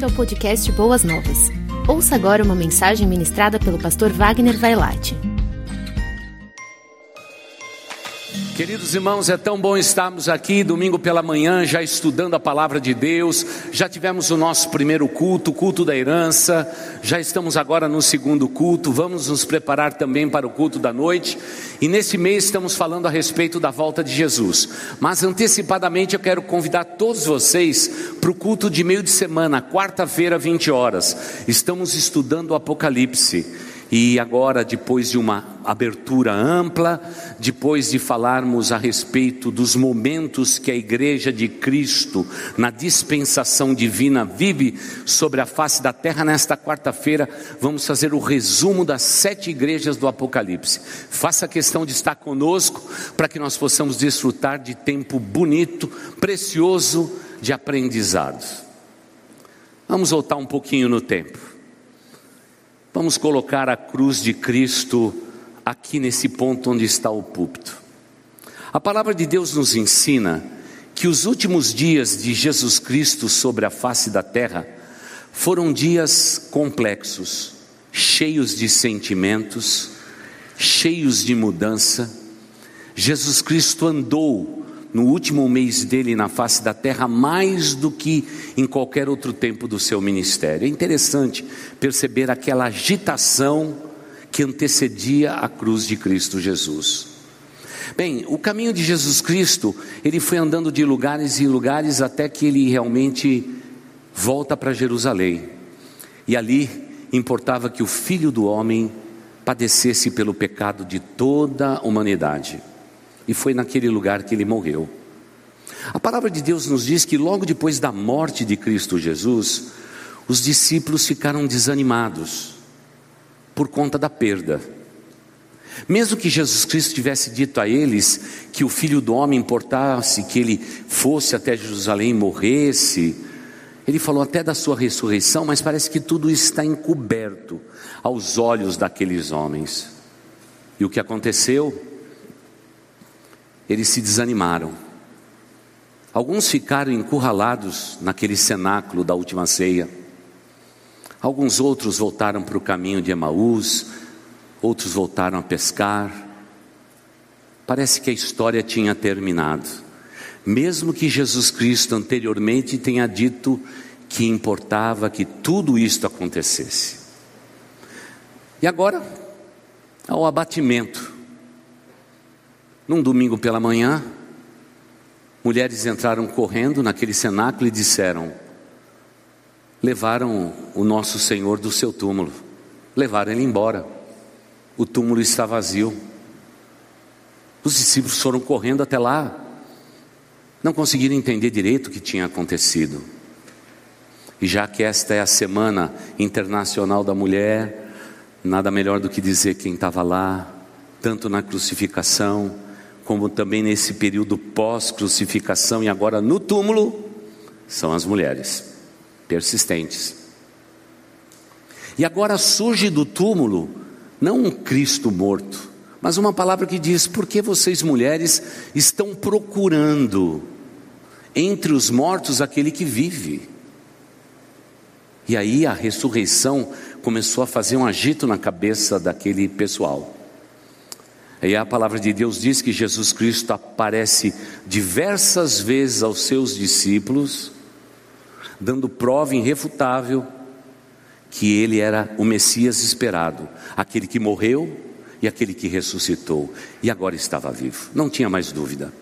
bem-vindo ao podcast Boas Novas. Ouça agora uma mensagem ministrada pelo pastor Wagner Vailate. Queridos irmãos, é tão bom estarmos aqui domingo pela manhã já estudando a palavra de Deus. Já tivemos o nosso primeiro culto, o culto da herança. Já estamos agora no segundo culto. Vamos nos preparar também para o culto da noite. E nesse mês estamos falando a respeito da volta de Jesus. Mas antecipadamente eu quero convidar todos vocês para o culto de meio de semana, quarta-feira, 20 horas. Estamos estudando o Apocalipse. E agora, depois de uma abertura ampla, depois de falarmos a respeito dos momentos que a Igreja de Cristo, na dispensação divina, vive sobre a face da terra, nesta quarta-feira, vamos fazer o resumo das sete igrejas do Apocalipse. Faça questão de estar conosco para que nós possamos desfrutar de tempo bonito, precioso de aprendizado. Vamos voltar um pouquinho no tempo. Vamos colocar a cruz de Cristo aqui nesse ponto onde está o púlpito. A palavra de Deus nos ensina que os últimos dias de Jesus Cristo sobre a face da terra foram dias complexos, cheios de sentimentos, cheios de mudança. Jesus Cristo andou no último mês dele na face da terra mais do que em qualquer outro tempo do seu ministério. É interessante perceber aquela agitação que antecedia a cruz de Cristo Jesus. Bem, o caminho de Jesus Cristo, ele foi andando de lugares em lugares até que ele realmente volta para Jerusalém. E ali importava que o filho do homem padecesse pelo pecado de toda a humanidade e foi naquele lugar que ele morreu. A palavra de Deus nos diz que logo depois da morte de Cristo Jesus, os discípulos ficaram desanimados por conta da perda. Mesmo que Jesus Cristo tivesse dito a eles que o filho do homem importasse que ele fosse até Jerusalém e morresse, ele falou até da sua ressurreição, mas parece que tudo está encoberto aos olhos daqueles homens. E o que aconteceu? Eles se desanimaram. Alguns ficaram encurralados naquele cenáculo da última ceia. Alguns outros voltaram para o caminho de Emaús, outros voltaram a pescar. Parece que a história tinha terminado. Mesmo que Jesus Cristo anteriormente tenha dito que importava que tudo isto acontecesse. E agora, ao abatimento num domingo pela manhã, mulheres entraram correndo naquele cenáculo e disseram: Levaram o nosso Senhor do seu túmulo, levaram ele embora. O túmulo está vazio. Os discípulos foram correndo até lá, não conseguiram entender direito o que tinha acontecido. E já que esta é a Semana Internacional da Mulher, nada melhor do que dizer quem estava lá, tanto na crucificação, como também nesse período pós-crucificação e agora no túmulo, são as mulheres persistentes. E agora surge do túmulo não um Cristo morto, mas uma palavra que diz: por que vocês mulheres estão procurando entre os mortos aquele que vive? E aí a ressurreição começou a fazer um agito na cabeça daquele pessoal. E a palavra de Deus diz que Jesus Cristo aparece diversas vezes aos seus discípulos, dando prova irrefutável que ele era o Messias esperado, aquele que morreu e aquele que ressuscitou e agora estava vivo, não tinha mais dúvida.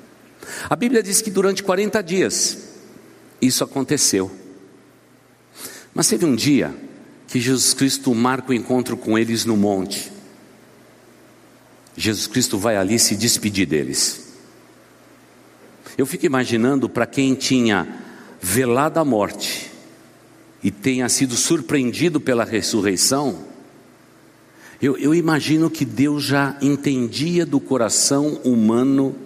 A Bíblia diz que durante 40 dias isso aconteceu. Mas teve um dia que Jesus Cristo marca o encontro com eles no monte. Jesus Cristo vai ali se despedir deles. Eu fico imaginando para quem tinha velado a morte e tenha sido surpreendido pela ressurreição, eu, eu imagino que Deus já entendia do coração humano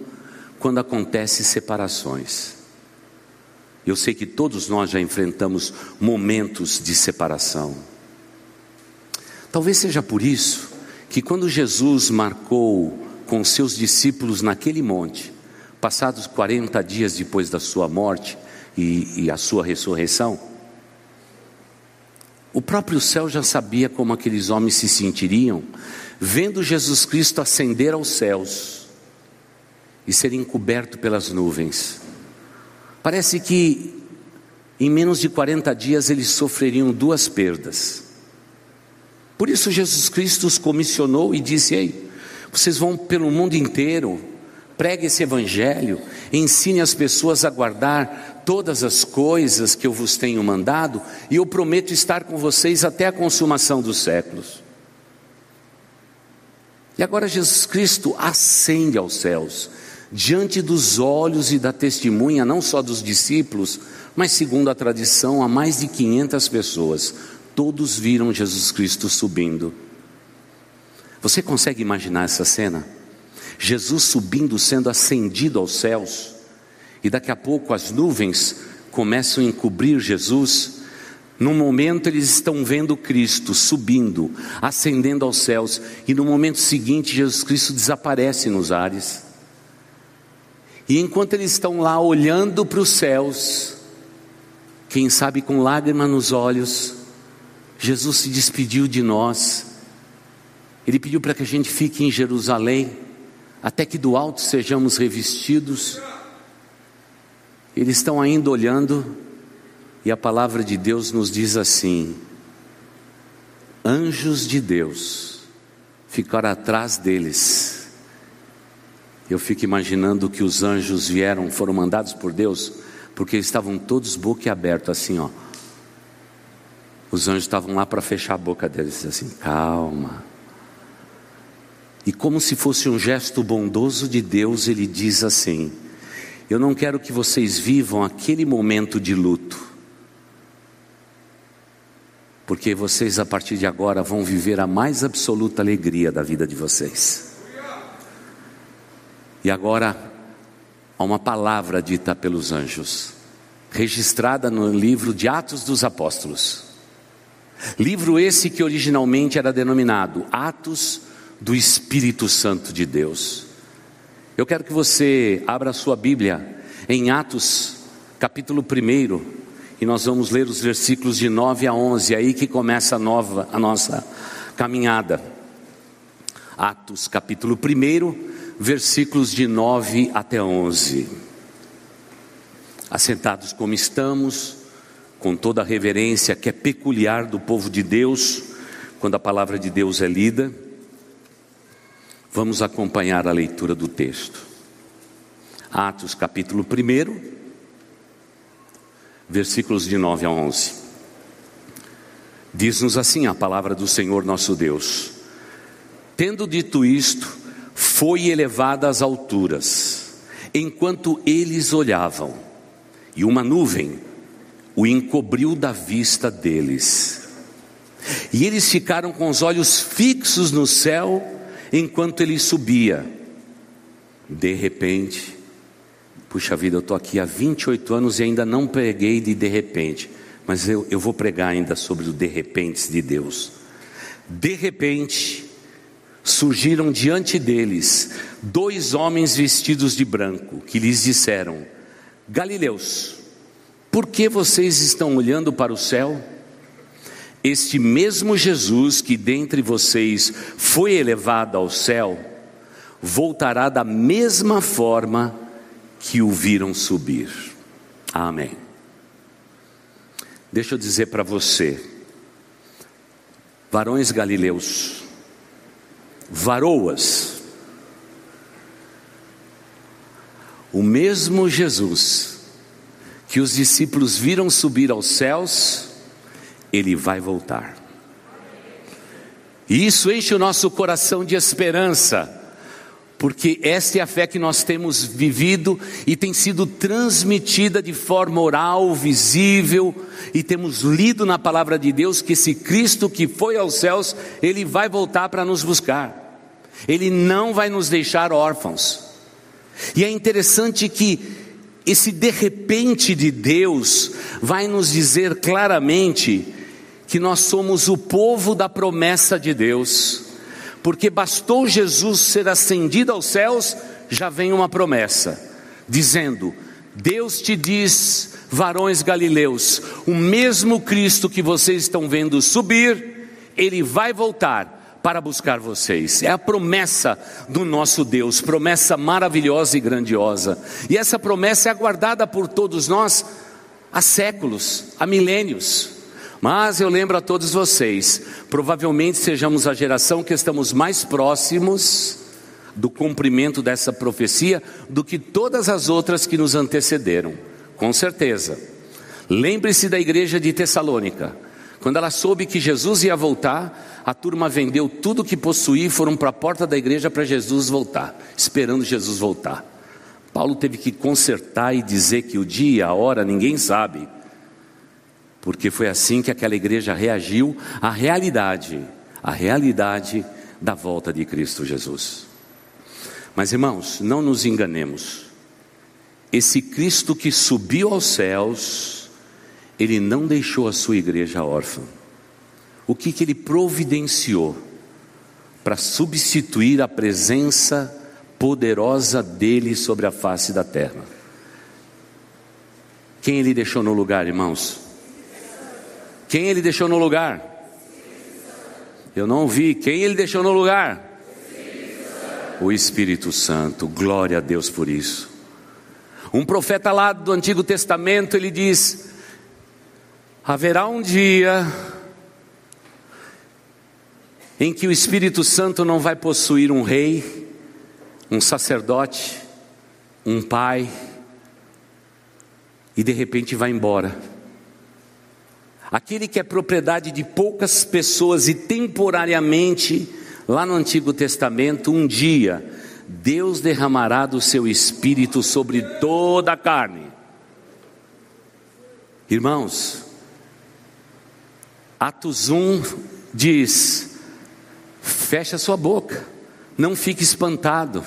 quando acontecem separações. Eu sei que todos nós já enfrentamos momentos de separação. Talvez seja por isso que quando Jesus marcou com seus discípulos naquele monte, passados 40 dias depois da sua morte e, e a sua ressurreição, O próprio céu já sabia como aqueles homens se sentiriam vendo Jesus Cristo ascender aos céus e ser encoberto pelas nuvens. Parece que em menos de 40 dias eles sofreriam duas perdas. Por isso Jesus Cristo os comissionou e disse: Ei, vocês vão pelo mundo inteiro, pregue esse evangelho, ensine as pessoas a guardar todas as coisas que eu vos tenho mandado, e eu prometo estar com vocês até a consumação dos séculos. E agora Jesus Cristo ascende aos céus, diante dos olhos e da testemunha, não só dos discípulos, mas segundo a tradição, a mais de 500 pessoas. Todos viram Jesus Cristo subindo. Você consegue imaginar essa cena? Jesus subindo, sendo ascendido aos céus, e daqui a pouco as nuvens começam a encobrir Jesus. No momento eles estão vendo Cristo subindo, ascendendo aos céus, e no momento seguinte Jesus Cristo desaparece nos ares. E enquanto eles estão lá olhando para os céus, quem sabe com lágrima nos olhos, Jesus se despediu de nós. Ele pediu para que a gente fique em Jerusalém, até que do alto sejamos revestidos. Eles estão ainda olhando, e a palavra de Deus nos diz assim: anjos de Deus ficaram atrás deles. Eu fico imaginando que os anjos vieram, foram mandados por Deus, porque estavam todos boquiabertos, assim, ó. Os anjos estavam lá para fechar a boca deles, assim, calma. E como se fosse um gesto bondoso de Deus, ele diz assim: Eu não quero que vocês vivam aquele momento de luto porque vocês a partir de agora vão viver a mais absoluta alegria da vida de vocês. E agora, há uma palavra dita pelos anjos, registrada no livro de Atos dos Apóstolos. Livro esse que originalmente era denominado Atos do Espírito Santo de Deus. Eu quero que você abra a sua Bíblia em Atos, capítulo 1 e nós vamos ler os versículos de 9 a 11, é aí que começa a, nova, a nossa caminhada. Atos capítulo 1, versículos de 9 até 11. Assentados como estamos, com toda a reverência que é peculiar do povo de Deus, quando a palavra de Deus é lida, vamos acompanhar a leitura do texto. Atos capítulo 1, versículos de 9 a 11. Diz-nos assim a palavra do Senhor nosso Deus: Tendo dito isto, foi elevada às alturas, enquanto eles olhavam, e uma nuvem o encobriu da vista deles. E eles ficaram com os olhos fixos no céu enquanto ele subia. De repente, Puxa vida, eu estou aqui há 28 anos e ainda não preguei de de repente, mas eu, eu vou pregar ainda sobre o de repente de Deus. De repente, surgiram diante deles dois homens vestidos de branco, que lhes disseram: Galileus, por que vocês estão olhando para o céu? Este mesmo Jesus que dentre vocês foi elevado ao céu, voltará da mesma forma que o viram subir. Amém. Deixa eu dizer para você, varões galileus, varoas, o mesmo Jesus que os discípulos viram subir aos céus, ele vai voltar. E isso enche o nosso coração de esperança porque esta é a fé que nós temos vivido e tem sido transmitida de forma oral, visível, e temos lido na palavra de Deus que esse Cristo que foi aos céus, ele vai voltar para nos buscar, ele não vai nos deixar órfãos. E é interessante que esse de repente de Deus vai nos dizer claramente que nós somos o povo da promessa de Deus. Porque bastou Jesus ser ascendido aos céus, já vem uma promessa, dizendo: Deus te diz, varões galileus, o mesmo Cristo que vocês estão vendo subir, ele vai voltar para buscar vocês. É a promessa do nosso Deus, promessa maravilhosa e grandiosa. E essa promessa é aguardada por todos nós há séculos, há milênios. Mas eu lembro a todos vocês, provavelmente sejamos a geração que estamos mais próximos do cumprimento dessa profecia do que todas as outras que nos antecederam. Com certeza. Lembre-se da igreja de Tessalônica. Quando ela soube que Jesus ia voltar, a turma vendeu tudo que possuía e foram para a porta da igreja para Jesus voltar, esperando Jesus voltar. Paulo teve que consertar e dizer que o dia, a hora, ninguém sabe, porque foi assim que aquela igreja reagiu à realidade, à realidade da volta de Cristo Jesus. Mas irmãos, não nos enganemos esse Cristo que subiu aos céus, ele não deixou a sua igreja órfã. O que, que ele providenciou para substituir a presença poderosa dele sobre a face da terra? Quem ele deixou no lugar, irmãos? Quem ele deixou no lugar? Eu não ouvi. Quem ele deixou no lugar? O Espírito Santo. Glória a Deus por isso. Um profeta lá do Antigo Testamento, ele diz: haverá um dia em que o Espírito Santo não vai possuir um rei, um sacerdote, um pai, e de repente vai embora. Aquele que é propriedade de poucas pessoas e temporariamente, lá no Antigo Testamento, um dia Deus derramará do seu espírito sobre toda a carne. Irmãos, Atos 1 diz: fecha sua boca, não fique espantado,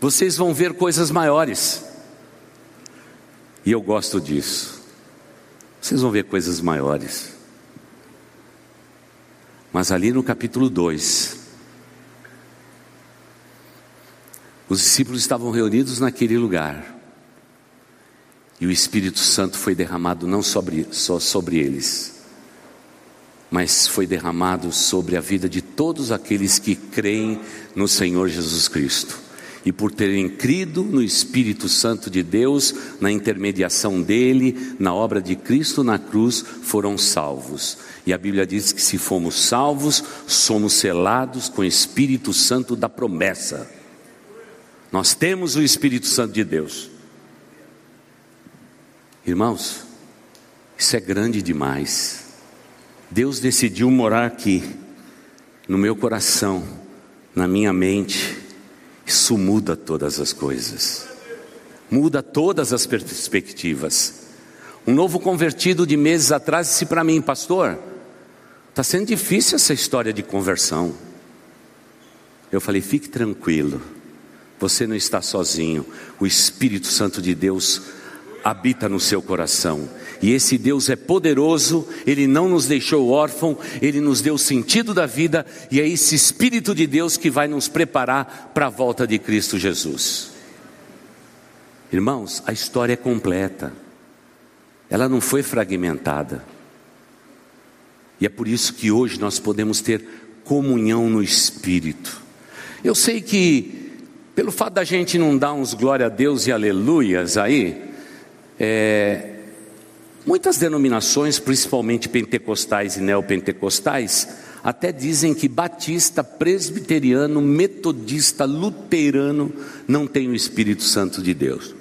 vocês vão ver coisas maiores. E eu gosto disso. Vocês vão ver coisas maiores. Mas ali no capítulo 2, Os discípulos estavam reunidos naquele lugar. E o Espírito Santo foi derramado não sobre, só sobre eles, mas foi derramado sobre a vida de todos aqueles que creem no Senhor Jesus Cristo. E por terem crido no Espírito Santo de Deus, na intermediação dele, na obra de Cristo na cruz, foram salvos. E a Bíblia diz que se fomos salvos, somos selados com o Espírito Santo da promessa. Nós temos o Espírito Santo de Deus. Irmãos, isso é grande demais. Deus decidiu morar aqui, no meu coração, na minha mente. Isso muda todas as coisas, muda todas as perspectivas. Um novo convertido de meses atrás disse para mim, pastor, está sendo difícil essa história de conversão. Eu falei, fique tranquilo você não está sozinho. O Espírito Santo de Deus habita no seu coração. E esse Deus é poderoso, Ele não nos deixou órfão, Ele nos deu o sentido da vida, e é esse Espírito de Deus que vai nos preparar para a volta de Cristo Jesus. Irmãos, a história é completa, ela não foi fragmentada, e é por isso que hoje nós podemos ter comunhão no Espírito. Eu sei que pelo fato da gente não dar uns glória a Deus e aleluias aí, é, muitas denominações, principalmente pentecostais e neopentecostais, até dizem que batista, presbiteriano, metodista, luterano não tem o Espírito Santo de Deus.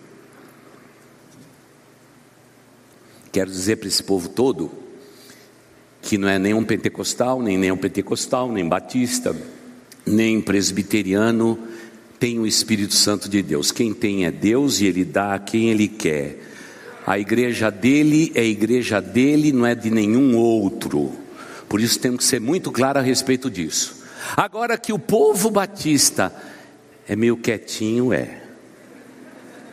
Quero dizer para esse povo todo que não é nenhum pentecostal, nem nenhum pentecostal, nem batista, nem presbiteriano, tem o Espírito Santo de Deus. Quem tem é Deus e Ele dá a quem Ele quer. A igreja dele é a igreja dele, não é de nenhum outro. Por isso temos que ser muito claro a respeito disso. Agora que o povo batista é meio quietinho, é.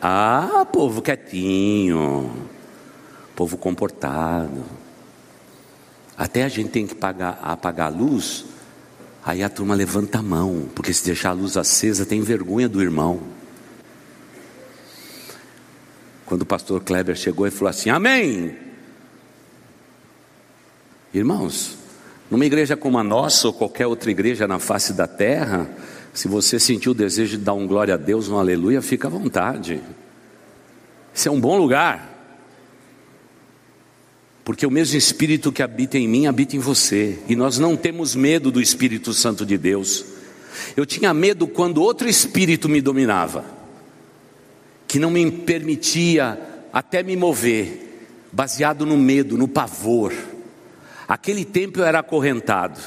Ah, povo quietinho, povo comportado. Até a gente tem que pagar, apagar a luz Aí a turma levanta a mão, porque se deixar a luz acesa tem vergonha do irmão. Quando o pastor Kleber chegou e falou assim: Amém. Irmãos, numa igreja como a nossa ou qualquer outra igreja na face da terra, se você sentiu o desejo de dar um glória a Deus, um aleluia, fica à vontade. Esse é um bom lugar. Porque o mesmo Espírito que habita em mim habita em você. E nós não temos medo do Espírito Santo de Deus. Eu tinha medo quando outro espírito me dominava, que não me permitia até me mover, baseado no medo, no pavor. Aquele tempo eu era acorrentado,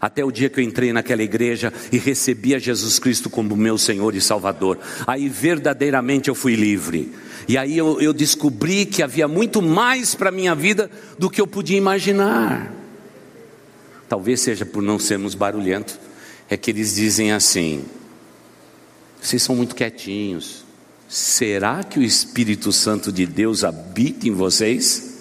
até o dia que eu entrei naquela igreja e recebi a Jesus Cristo como meu Senhor e Salvador. Aí verdadeiramente eu fui livre. E aí eu, eu descobri que havia muito mais para a minha vida do que eu podia imaginar. Talvez seja por não sermos barulhentos, é que eles dizem assim: vocês são muito quietinhos. Será que o Espírito Santo de Deus habita em vocês?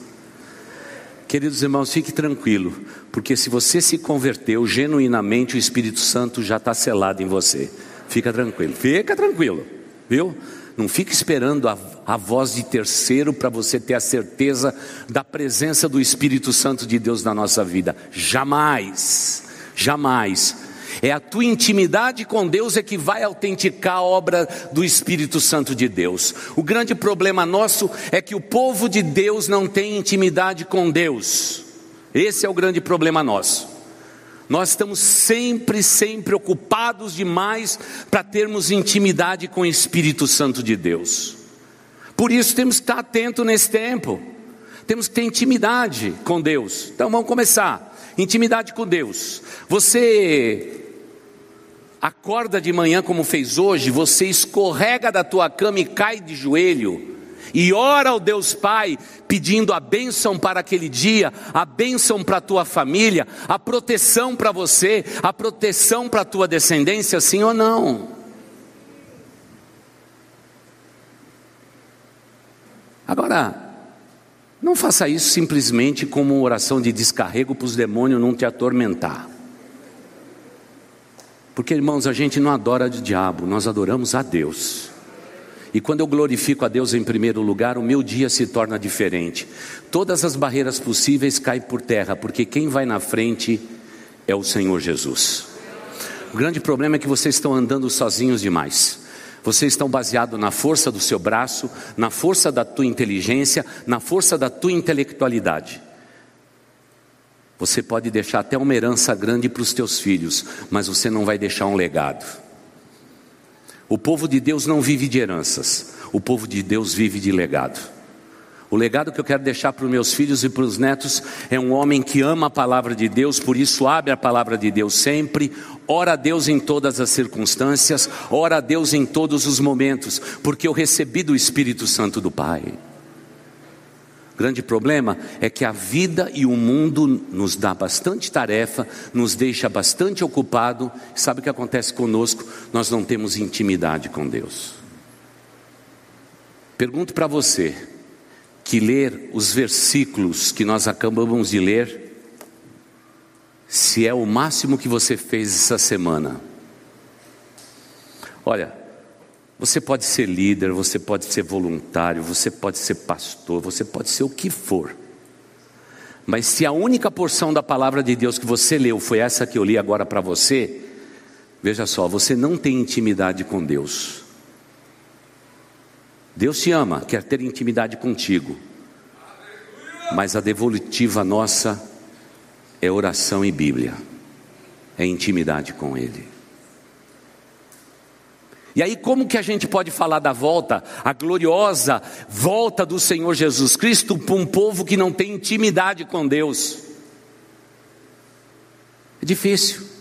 Queridos irmãos, fique tranquilo, porque se você se converteu genuinamente, o Espírito Santo já está selado em você. Fica tranquilo, fica tranquilo, viu? Não fique esperando a, a voz de terceiro para você ter a certeza da presença do Espírito Santo de Deus na nossa vida. Jamais, jamais. É a tua intimidade com Deus é que vai autenticar a obra do Espírito Santo de Deus. O grande problema nosso é que o povo de Deus não tem intimidade com Deus. Esse é o grande problema nosso. Nós estamos sempre, sempre ocupados demais para termos intimidade com o Espírito Santo de Deus. Por isso temos que estar atento nesse tempo. Temos que ter intimidade com Deus. Então vamos começar. Intimidade com Deus. Você acorda de manhã como fez hoje, você escorrega da tua cama e cai de joelho e ora ao Deus Pai, pedindo a bênção para aquele dia, a bênção para a tua família, a proteção para você, a proteção para a tua descendência, sim ou não? Agora, não faça isso simplesmente como uma oração de descarrego para os demônios não te atormentar. Porque, irmãos, a gente não adora o diabo, nós adoramos a Deus. E quando eu glorifico a Deus em primeiro lugar, o meu dia se torna diferente. Todas as barreiras possíveis caem por terra, porque quem vai na frente é o Senhor Jesus. O grande problema é que vocês estão andando sozinhos demais. Vocês estão baseados na força do seu braço, na força da tua inteligência, na força da tua intelectualidade. Você pode deixar até uma herança grande para os teus filhos, mas você não vai deixar um legado. O povo de Deus não vive de heranças, o povo de Deus vive de legado. O legado que eu quero deixar para os meus filhos e para os netos é um homem que ama a palavra de Deus, por isso abre a palavra de Deus sempre, ora a Deus em todas as circunstâncias, ora a Deus em todos os momentos, porque eu recebi do Espírito Santo do Pai. O grande problema é que a vida e o mundo nos dá bastante tarefa, nos deixa bastante ocupado. Sabe o que acontece conosco? Nós não temos intimidade com Deus. Pergunto para você que ler os versículos que nós acabamos de ler, se é o máximo que você fez essa semana. Olha, você pode ser líder, você pode ser voluntário, você pode ser pastor, você pode ser o que for. Mas se a única porção da palavra de Deus que você leu foi essa que eu li agora para você, veja só, você não tem intimidade com Deus. Deus te ama, quer ter intimidade contigo. Mas a devolutiva nossa é oração e Bíblia, é intimidade com Ele. E aí, como que a gente pode falar da volta, a gloriosa volta do Senhor Jesus Cristo para um povo que não tem intimidade com Deus? É difícil.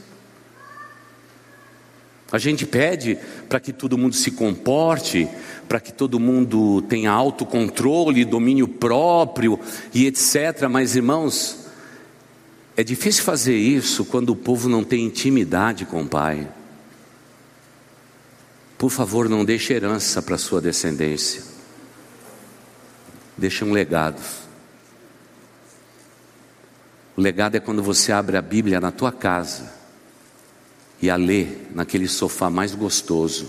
A gente pede para que todo mundo se comporte, para que todo mundo tenha autocontrole, domínio próprio e etc. Mas, irmãos, é difícil fazer isso quando o povo não tem intimidade com o Pai. Por favor, não deixe herança para sua descendência. Deixe um legado. O legado é quando você abre a Bíblia na tua casa e a lê naquele sofá mais gostoso,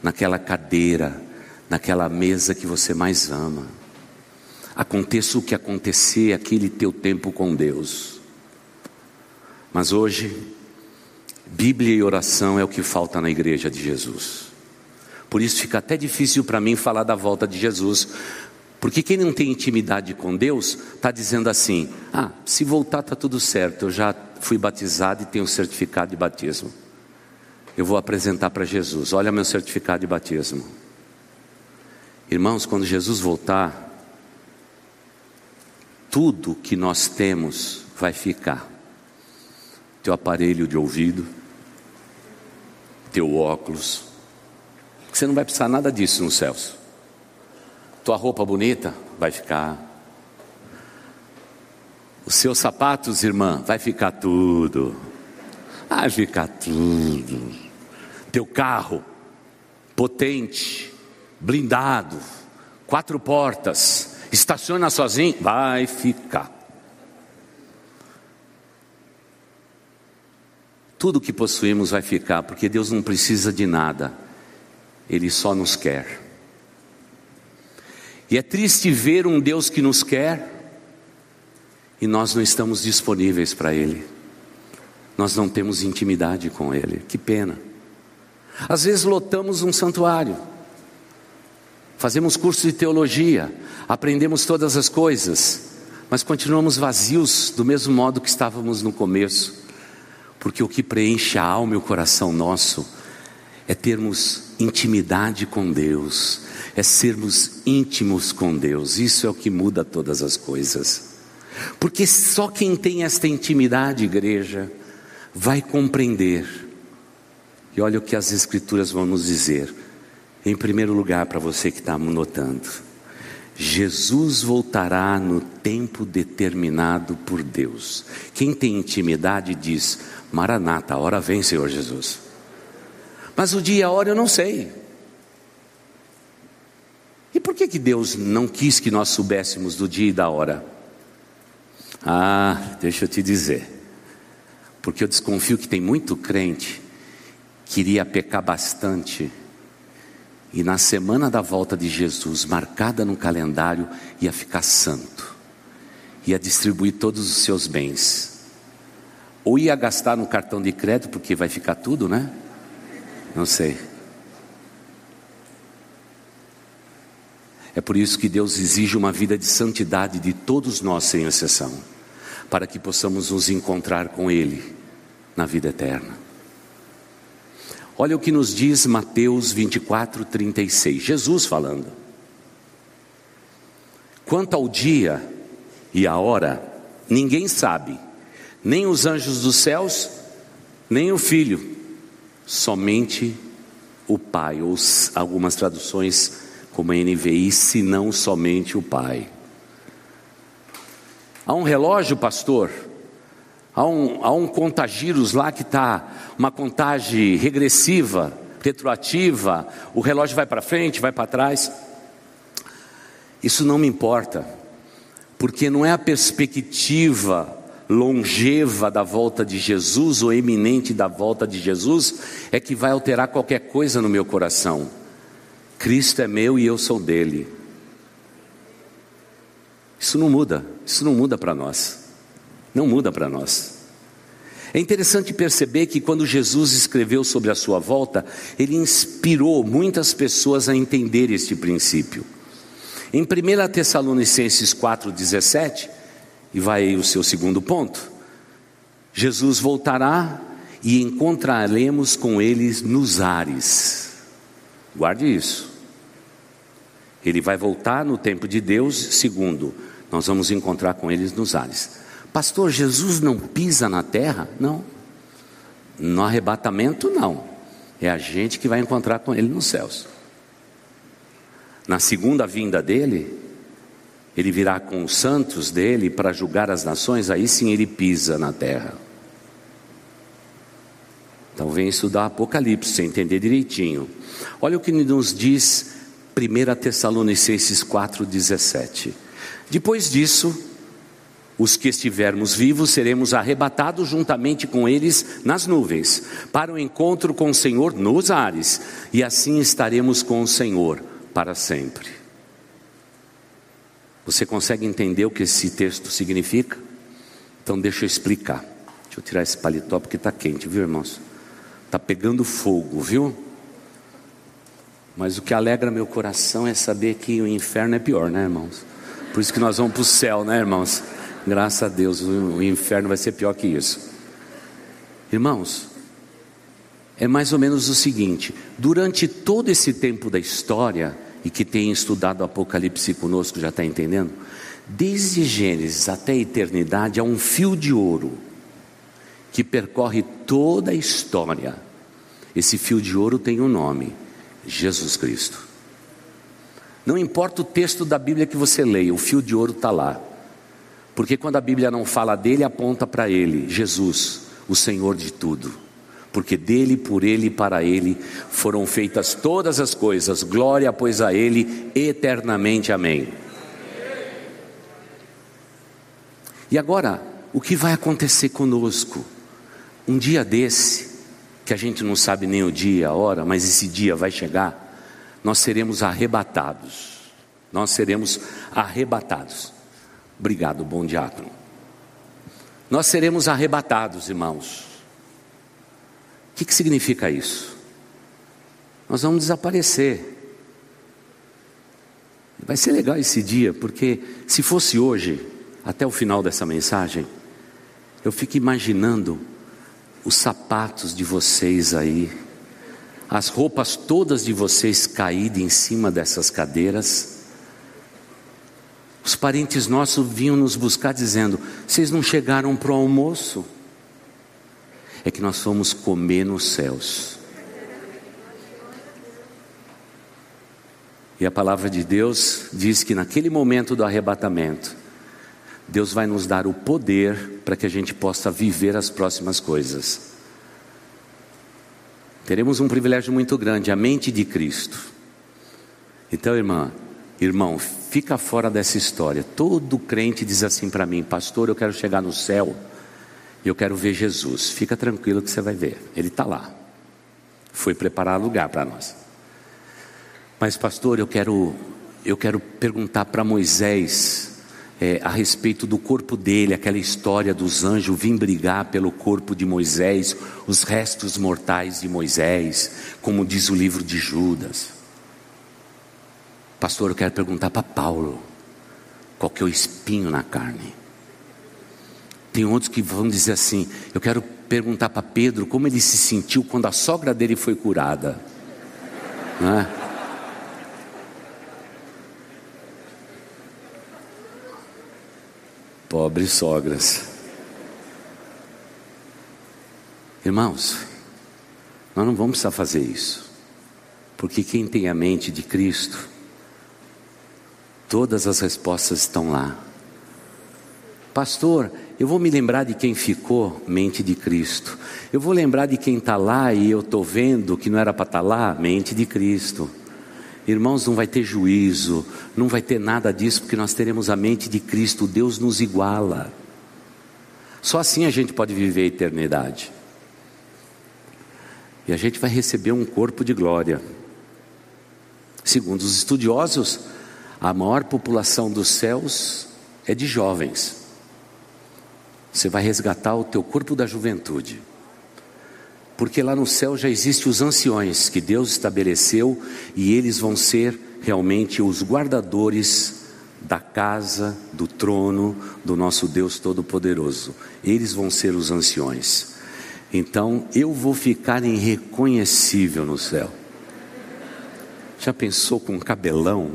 naquela cadeira, naquela mesa que você mais ama. Aconteça o que acontecer, aquele teu tempo com Deus. Mas hoje, Bíblia e oração é o que falta na igreja de Jesus. Por isso fica até difícil para mim falar da volta de Jesus, porque quem não tem intimidade com Deus está dizendo assim: ah, se voltar está tudo certo, eu já fui batizado e tenho certificado de batismo. Eu vou apresentar para Jesus: olha meu certificado de batismo. Irmãos, quando Jesus voltar, tudo que nós temos vai ficar. Teu aparelho de ouvido, teu óculos. Você não vai precisar nada disso nos céus. Tua roupa bonita vai ficar. Os seus sapatos, irmã, vai ficar tudo. Vai ficar tudo. Teu carro, potente, blindado, quatro portas, estaciona sozinho, vai ficar. Tudo que possuímos vai ficar, porque Deus não precisa de nada, Ele só nos quer. E é triste ver um Deus que nos quer e nós não estamos disponíveis para Ele, nós não temos intimidade com Ele, que pena. Às vezes lotamos um santuário, fazemos curso de teologia, aprendemos todas as coisas, mas continuamos vazios do mesmo modo que estávamos no começo, porque o que preenche a alma e o coração nosso é termos intimidade com Deus, é sermos íntimos com Deus, isso é o que muda todas as coisas. Porque só quem tem esta intimidade, igreja, vai compreender. E olha o que as Escrituras vão nos dizer. Em primeiro lugar, para você que está notando, Jesus voltará no tempo determinado por Deus. Quem tem intimidade diz: Maranata, a hora vem, Senhor Jesus. Mas o dia e a hora eu não sei. E por que, que Deus não quis que nós soubéssemos do dia e da hora? Ah, deixa eu te dizer. Porque eu desconfio que tem muito crente que iria pecar bastante e na semana da volta de Jesus, marcada no calendário, ia ficar santo, ia distribuir todos os seus bens, ou ia gastar no cartão de crédito, porque vai ficar tudo, né? Não sei. É por isso que Deus exige uma vida de santidade de todos nós, sem exceção, para que possamos nos encontrar com Ele na vida eterna. Olha o que nos diz Mateus 24, 36, Jesus falando. Quanto ao dia e a hora, ninguém sabe, nem os anjos dos céus, nem o filho, somente o Pai, ou algumas traduções como a NVI, senão somente o Pai. Há um relógio, pastor, Há um, há um contagiros lá que está uma contagem regressiva, retroativa, o relógio vai para frente, vai para trás. Isso não me importa, porque não é a perspectiva longeva da volta de Jesus ou eminente da volta de Jesus é que vai alterar qualquer coisa no meu coração. Cristo é meu e eu sou dele. Isso não muda, isso não muda para nós. Não muda para nós. É interessante perceber que quando Jesus escreveu sobre a sua volta, ele inspirou muitas pessoas a entender este princípio. Em 1 Tessalonicenses 4,17, e vai aí o seu segundo ponto, Jesus voltará e encontraremos com eles nos ares. Guarde isso. Ele vai voltar no tempo de Deus, segundo, nós vamos encontrar com eles nos ares. Pastor, Jesus não pisa na terra? Não. No arrebatamento, não. É a gente que vai encontrar com Ele nos céus. Na segunda vinda dele, ele virá com os santos dele para julgar as nações, aí sim ele pisa na terra. Então vem estudar Apocalipse, sem entender direitinho. Olha o que nos diz 1 Tessalonicenses 4,17. Depois disso, os que estivermos vivos seremos arrebatados juntamente com eles nas nuvens, para o encontro com o Senhor nos ares, e assim estaremos com o Senhor para sempre. Você consegue entender o que esse texto significa? Então deixa eu explicar. Deixa eu tirar esse paletó porque está quente, viu, irmãos? Está pegando fogo, viu? Mas o que alegra meu coração é saber que o inferno é pior, né, irmãos? Por isso que nós vamos para o céu, né, irmãos? Graças a Deus, o inferno vai ser pior que isso. Irmãos, é mais ou menos o seguinte: durante todo esse tempo da história, e que tem estudado Apocalipse conosco já está entendendo, desde Gênesis até a eternidade há um fio de ouro que percorre toda a história. Esse fio de ouro tem um nome: Jesus Cristo. Não importa o texto da Bíblia que você leia, o fio de ouro está lá. Porque quando a Bíblia não fala dele, aponta para ele, Jesus, o Senhor de tudo. Porque dele, por ele e para ele foram feitas todas as coisas. Glória, pois, a ele eternamente. Amém. E agora, o que vai acontecer conosco? Um dia desse, que a gente não sabe nem o dia, a hora, mas esse dia vai chegar, nós seremos arrebatados. Nós seremos arrebatados. Obrigado, bom diácono. Nós seremos arrebatados, irmãos. Que, que significa isso? Nós vamos desaparecer. Vai ser legal esse dia, porque se fosse hoje, até o final dessa mensagem, eu fico imaginando os sapatos de vocês aí, as roupas todas de vocês caídas em cima dessas cadeiras. Os parentes nossos vinham nos buscar dizendo: Vocês não chegaram para o almoço? É que nós fomos comer nos céus. E a palavra de Deus diz que naquele momento do arrebatamento, Deus vai nos dar o poder para que a gente possa viver as próximas coisas. Teremos um privilégio muito grande, a mente de Cristo. Então, irmã, irmão, fica fora dessa história. Todo crente diz assim para mim, pastor, eu quero chegar no céu e eu quero ver Jesus. Fica tranquilo que você vai ver, ele está lá. Foi preparar lugar para nós. Mas, pastor, eu quero, eu quero perguntar para Moisés é, a respeito do corpo dele, aquela história dos anjos vim brigar pelo corpo de Moisés, os restos mortais de Moisés, como diz o livro de Judas. Pastor, eu quero perguntar para Paulo, qual que é o espinho na carne? Tem outros que vão dizer assim, eu quero perguntar para Pedro como ele se sentiu quando a sogra dele foi curada. Não é? Pobres sogras. Irmãos, nós não vamos precisar fazer isso, porque quem tem a mente de Cristo, todas as respostas estão lá. Pastor, eu vou me lembrar de quem ficou, mente de Cristo. Eu vou lembrar de quem está lá e eu estou vendo que não era para estar tá lá, mente de Cristo. Irmãos, não vai ter juízo, não vai ter nada disso, porque nós teremos a mente de Cristo, Deus nos iguala. Só assim a gente pode viver a eternidade. E a gente vai receber um corpo de glória. Segundo os estudiosos, a maior população dos céus é de jovens. Você vai resgatar o teu corpo da juventude porque lá no céu já existem os anciões que Deus estabeleceu e eles vão ser realmente os guardadores da casa, do trono do nosso Deus Todo-Poderoso. Eles vão ser os anciões. Então eu vou ficar irreconhecível no céu. Já pensou com um cabelão?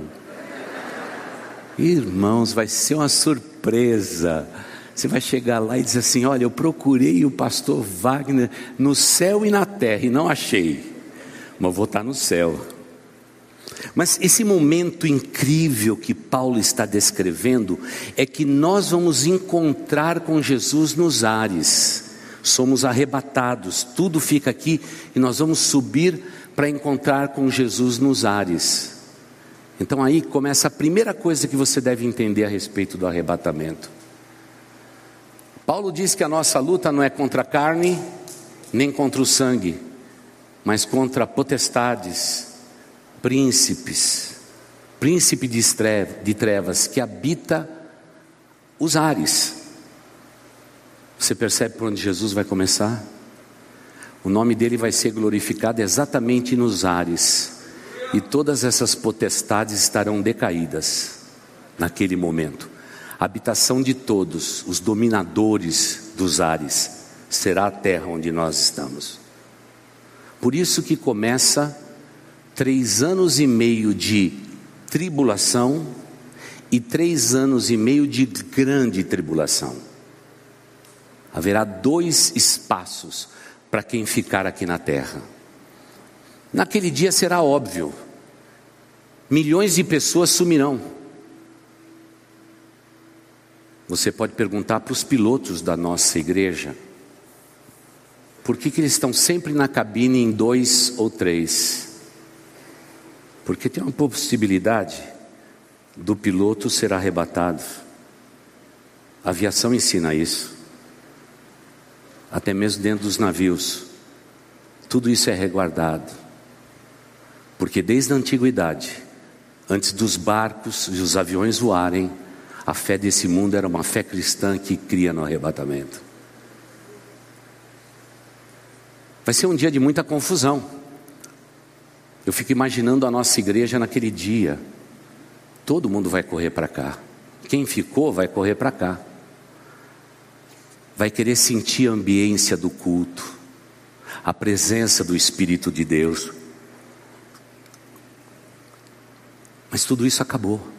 Irmãos, vai ser uma surpresa. Você vai chegar lá e dizer assim: Olha, eu procurei o pastor Wagner no céu e na terra e não achei, mas vou estar no céu. Mas esse momento incrível que Paulo está descrevendo é que nós vamos encontrar com Jesus nos ares, somos arrebatados, tudo fica aqui e nós vamos subir para encontrar com Jesus nos ares. Então aí começa a primeira coisa que você deve entender a respeito do arrebatamento. Paulo diz que a nossa luta não é contra a carne, nem contra o sangue, mas contra potestades, príncipes, príncipe de trevas que habita os ares. Você percebe por onde Jesus vai começar? O nome dele vai ser glorificado exatamente nos ares, e todas essas potestades estarão decaídas naquele momento. Habitação de todos, os dominadores dos ares, será a terra onde nós estamos. Por isso que começa três anos e meio de tribulação e três anos e meio de grande tribulação. Haverá dois espaços para quem ficar aqui na terra. Naquele dia será óbvio, milhões de pessoas sumirão. Você pode perguntar para os pilotos da nossa igreja, por que, que eles estão sempre na cabine em dois ou três? Porque tem uma possibilidade do piloto ser arrebatado. A aviação ensina isso. Até mesmo dentro dos navios. Tudo isso é reguardado. Porque desde a antiguidade, antes dos barcos e os aviões voarem, a fé desse mundo era uma fé cristã que cria no arrebatamento. Vai ser um dia de muita confusão. Eu fico imaginando a nossa igreja naquele dia. Todo mundo vai correr para cá. Quem ficou vai correr para cá. Vai querer sentir a ambiência do culto, a presença do Espírito de Deus. Mas tudo isso acabou.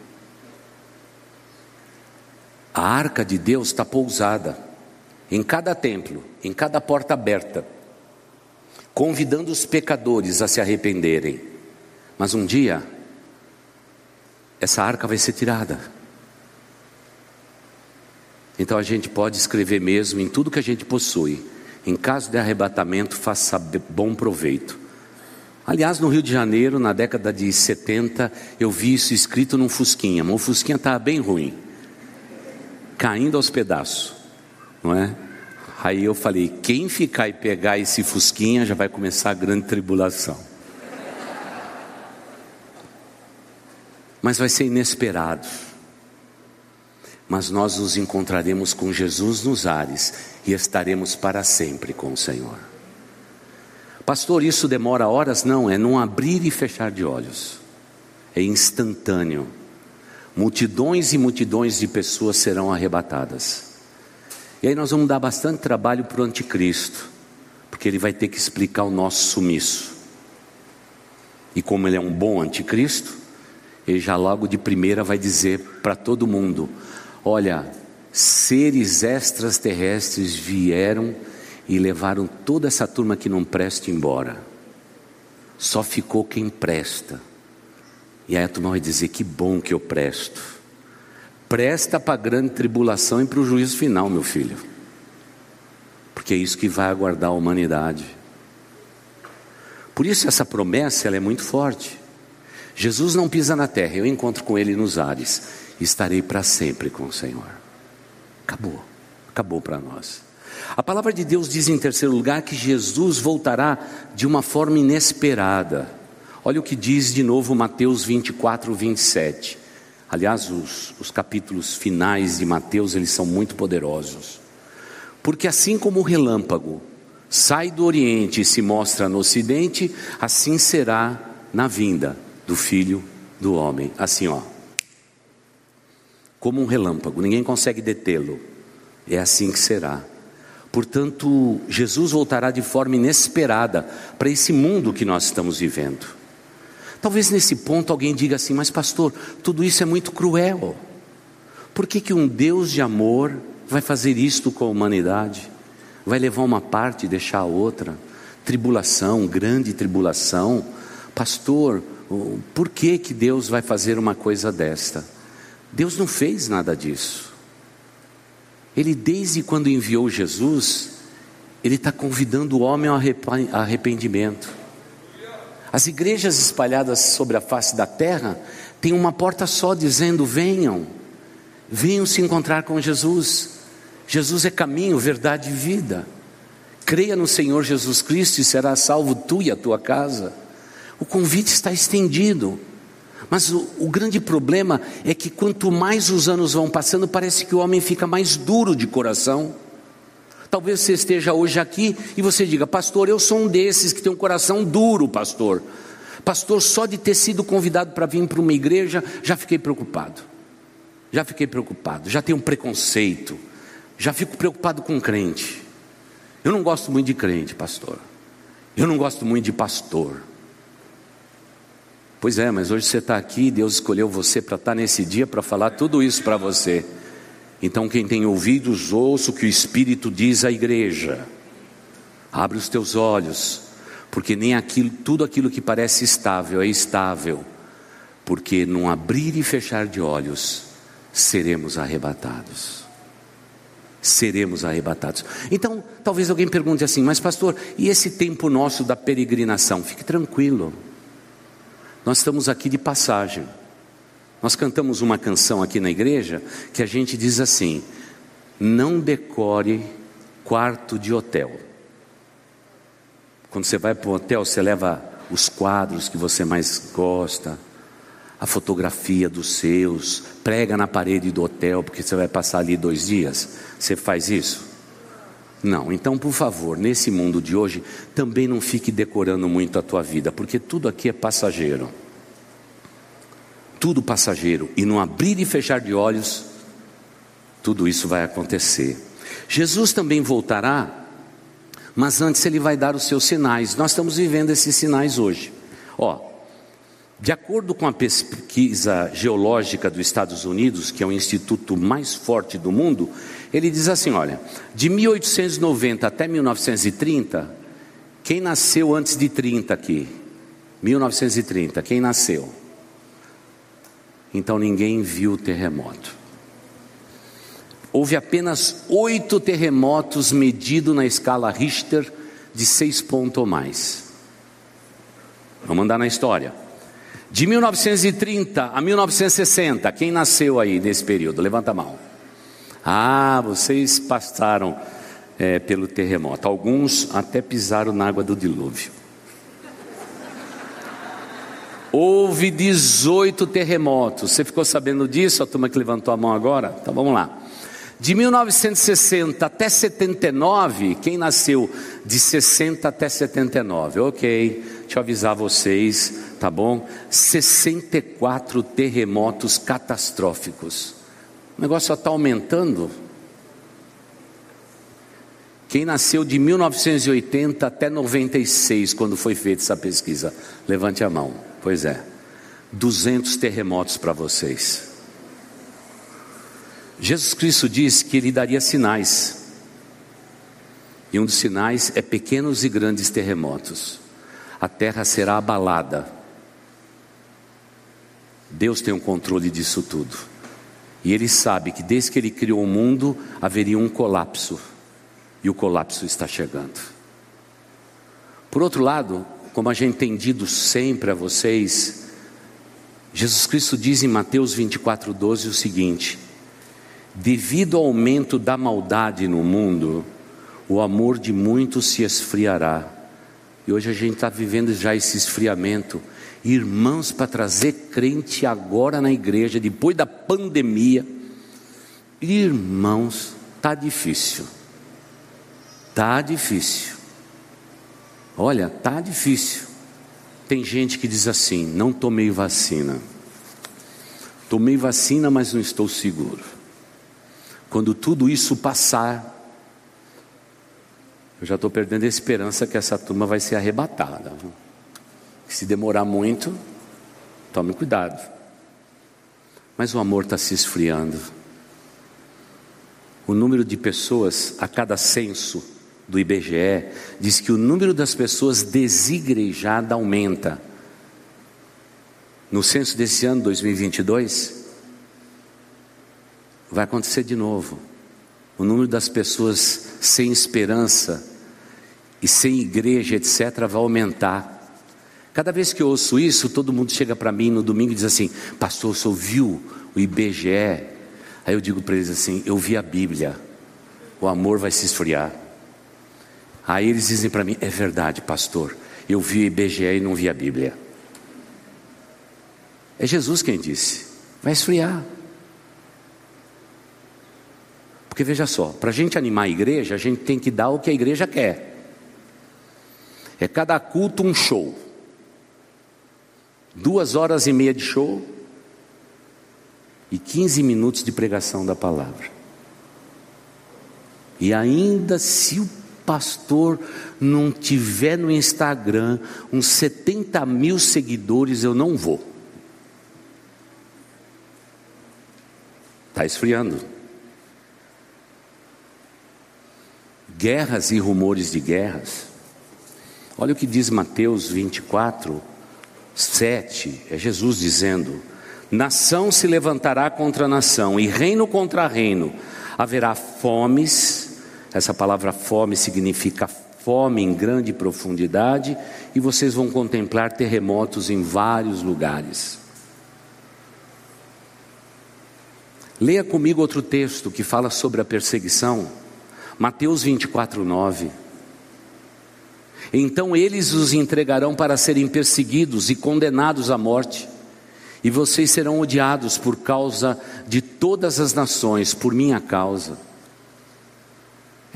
A arca de Deus está pousada em cada templo, em cada porta aberta convidando os pecadores a se arrependerem. Mas um dia, essa arca vai ser tirada. Então a gente pode escrever mesmo em tudo que a gente possui. Em caso de arrebatamento, faça bom proveito. Aliás, no Rio de Janeiro, na década de 70, eu vi isso escrito num Fusquinha, mas o Fusquinha estava bem ruim, caindo aos pedaços, não é? Aí eu falei: quem ficar e pegar esse fusquinha já vai começar a grande tribulação. Mas vai ser inesperado. Mas nós nos encontraremos com Jesus nos ares e estaremos para sempre com o Senhor. Pastor, isso demora horas? Não, é num abrir e fechar de olhos. É instantâneo. Multidões e multidões de pessoas serão arrebatadas. E aí nós vamos dar bastante trabalho para o anticristo, porque ele vai ter que explicar o nosso sumiço. E como ele é um bom anticristo, ele já logo de primeira vai dizer para todo mundo: olha, seres extraterrestres vieram e levaram toda essa turma que não presta embora. Só ficou quem presta. E aí a turma vai dizer: que bom que eu presto. Presta para a grande tribulação e para o juízo final, meu filho. Porque é isso que vai aguardar a humanidade. Por isso essa promessa ela é muito forte. Jesus não pisa na terra, eu encontro com ele nos ares. Estarei para sempre com o Senhor. Acabou. Acabou para nós. A palavra de Deus diz em terceiro lugar que Jesus voltará de uma forma inesperada. Olha o que diz de novo Mateus 24, 27. Aliás, os, os capítulos finais de Mateus, eles são muito poderosos. Porque assim como o relâmpago sai do Oriente e se mostra no Ocidente, assim será na vinda do Filho do Homem. Assim, ó. Como um relâmpago, ninguém consegue detê-lo. É assim que será. Portanto, Jesus voltará de forma inesperada para esse mundo que nós estamos vivendo. Talvez nesse ponto alguém diga assim, mas pastor, tudo isso é muito cruel. Por que, que um Deus de amor vai fazer isto com a humanidade? Vai levar uma parte e deixar a outra? Tribulação, grande tribulação. Pastor, por que, que Deus vai fazer uma coisa desta? Deus não fez nada disso. Ele, desde quando enviou Jesus, Ele está convidando o homem ao arrependimento. As igrejas espalhadas sobre a face da terra têm uma porta só dizendo: venham, venham se encontrar com Jesus. Jesus é caminho, verdade e vida. Creia no Senhor Jesus Cristo e será salvo tu e a tua casa. O convite está estendido. Mas o, o, grande problema é que quanto mais os anos vão passando, parece que o homem fica mais duro de coração. Talvez você esteja hoje aqui e você diga, pastor, eu sou um desses que tem um coração duro, pastor. Pastor, só de ter sido convidado para vir para uma igreja, já fiquei preocupado. Já fiquei preocupado, já tenho um preconceito, já fico preocupado com crente. Eu não gosto muito de crente, pastor. Eu não gosto muito de pastor. Pois é, mas hoje você está aqui, Deus escolheu você para estar tá nesse dia para falar tudo isso para você. Então, quem tem ouvidos, ouça o que o Espírito diz à igreja. Abre os teus olhos, porque nem aquilo, tudo aquilo que parece estável é estável, porque num abrir e fechar de olhos seremos arrebatados. Seremos arrebatados. Então, talvez alguém pergunte assim, mas pastor, e esse tempo nosso da peregrinação? Fique tranquilo. Nós estamos aqui de passagem. Nós cantamos uma canção aqui na igreja que a gente diz assim: não decore quarto de hotel. Quando você vai para o hotel, você leva os quadros que você mais gosta, a fotografia dos seus, prega na parede do hotel, porque você vai passar ali dois dias. Você faz isso? Não, então por favor, nesse mundo de hoje, também não fique decorando muito a tua vida, porque tudo aqui é passageiro. Tudo passageiro, e no abrir e fechar de olhos, tudo isso vai acontecer. Jesus também voltará, mas antes ele vai dar os seus sinais. Nós estamos vivendo esses sinais hoje. Ó, de acordo com a pesquisa geológica dos Estados Unidos, que é o instituto mais forte do mundo, ele diz assim: olha, de 1890 até 1930, quem nasceu antes de 30 aqui? 1930, quem nasceu? Então ninguém viu o terremoto. Houve apenas oito terremotos medidos na escala Richter de seis pontos ou mais. Vamos andar na história. De 1930 a 1960, quem nasceu aí nesse período? Levanta a mão. Ah, vocês passaram é, pelo terremoto. Alguns até pisaram na água do dilúvio. Houve 18 terremotos. Você ficou sabendo disso? A turma que levantou a mão agora? Então vamos lá. De 1960 até 79, quem nasceu de 60 até 79? Ok, deixa eu avisar vocês, tá bom? 64 terremotos catastróficos. O negócio só está aumentando. Quem nasceu de 1980 até 96, quando foi feita essa pesquisa? Levante a mão. Pois é, 200 terremotos para vocês. Jesus Cristo disse que Ele daria sinais. E um dos sinais é pequenos e grandes terremotos. A terra será abalada. Deus tem o um controle disso tudo. E Ele sabe que desde que Ele criou o mundo haveria um colapso. E o colapso está chegando. Por outro lado, como a gente tem dito sempre a vocês, Jesus Cristo diz em Mateus 24, 12 o seguinte: devido ao aumento da maldade no mundo, o amor de muitos se esfriará. E hoje a gente está vivendo já esse esfriamento irmãos, para trazer crente agora na igreja, depois da pandemia. Irmãos, tá difícil. Tá difícil. Olha, tá difícil. Tem gente que diz assim: "Não tomei vacina. Tomei vacina, mas não estou seguro." Quando tudo isso passar, eu já estou perdendo a esperança que essa turma vai ser arrebatada. Se demorar muito, tome cuidado. Mas o amor está se esfriando. O número de pessoas a cada censo do IBGE diz que o número das pessoas desigrejadas aumenta. No censo desse ano, 2022, vai acontecer de novo. O número das pessoas sem esperança e sem igreja, etc., vai aumentar. Cada vez que eu ouço isso, todo mundo chega para mim no domingo e diz assim: Pastor, o senhor viu o IBGE? Aí eu digo para eles assim: Eu vi a Bíblia, o amor vai se esfriar. Aí eles dizem para mim: É verdade, pastor, eu vi o IBGE e não vi a Bíblia. É Jesus quem disse: vai esfriar. Porque veja só, para a gente animar a igreja, a gente tem que dar o que a igreja quer. É cada culto um show. Duas horas e meia de show e 15 minutos de pregação da palavra. E ainda se o pastor não tiver no Instagram uns 70 mil seguidores, eu não vou. Está esfriando. guerras e rumores de guerras. Olha o que diz Mateus 24, 7, é Jesus dizendo: Nação se levantará contra nação, e reino contra reino, haverá fomes, essa palavra fome significa fome em grande profundidade, e vocês vão contemplar terremotos em vários lugares. Leia comigo outro texto que fala sobre a perseguição. Mateus 24, 9. Então eles os entregarão para serem perseguidos e condenados à morte, e vocês serão odiados por causa de todas as nações, por minha causa.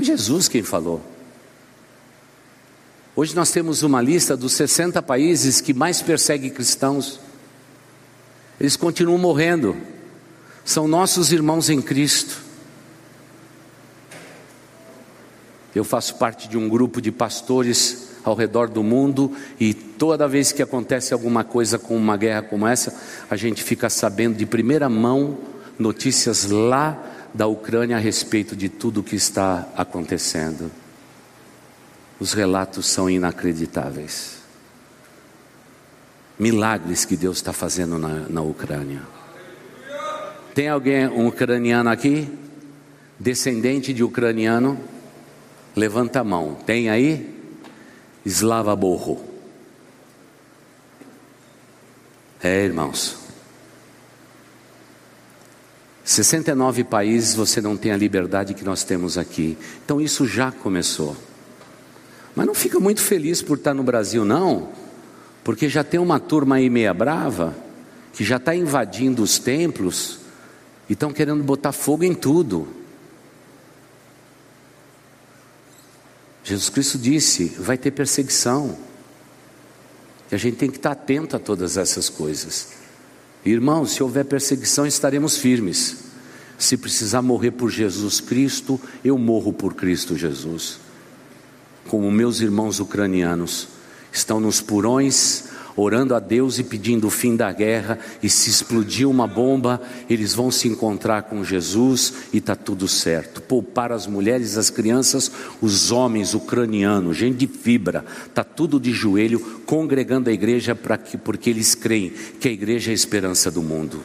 Jesus quem falou. Hoje nós temos uma lista dos 60 países que mais perseguem cristãos. Eles continuam morrendo. São nossos irmãos em Cristo. Eu faço parte de um grupo de pastores ao redor do mundo e toda vez que acontece alguma coisa com uma guerra como essa, a gente fica sabendo de primeira mão notícias lá da Ucrânia a respeito de tudo o que está acontecendo. Os relatos são inacreditáveis. Milagres que Deus está fazendo na, na Ucrânia. Tem alguém, um ucraniano aqui? Descendente de ucraniano? Levanta a mão. Tem aí? Slava Borro. É, irmãos. 69 países você não tem a liberdade que nós temos aqui. Então isso já começou. Mas não fica muito feliz por estar no Brasil, não, porque já tem uma turma aí meia brava que já está invadindo os templos e estão querendo botar fogo em tudo. Jesus Cristo disse: vai ter perseguição. E a gente tem que estar atento a todas essas coisas. Irmãos, se houver perseguição, estaremos firmes. Se precisar morrer por Jesus Cristo, eu morro por Cristo Jesus. Como meus irmãos ucranianos estão nos porões orando a Deus e pedindo o fim da guerra, e se explodir uma bomba, eles vão se encontrar com Jesus e está tudo certo. Poupar as mulheres, as crianças, os homens ucranianos, gente de fibra, está tudo de joelho, congregando a igreja para que, porque eles creem que a igreja é a esperança do mundo,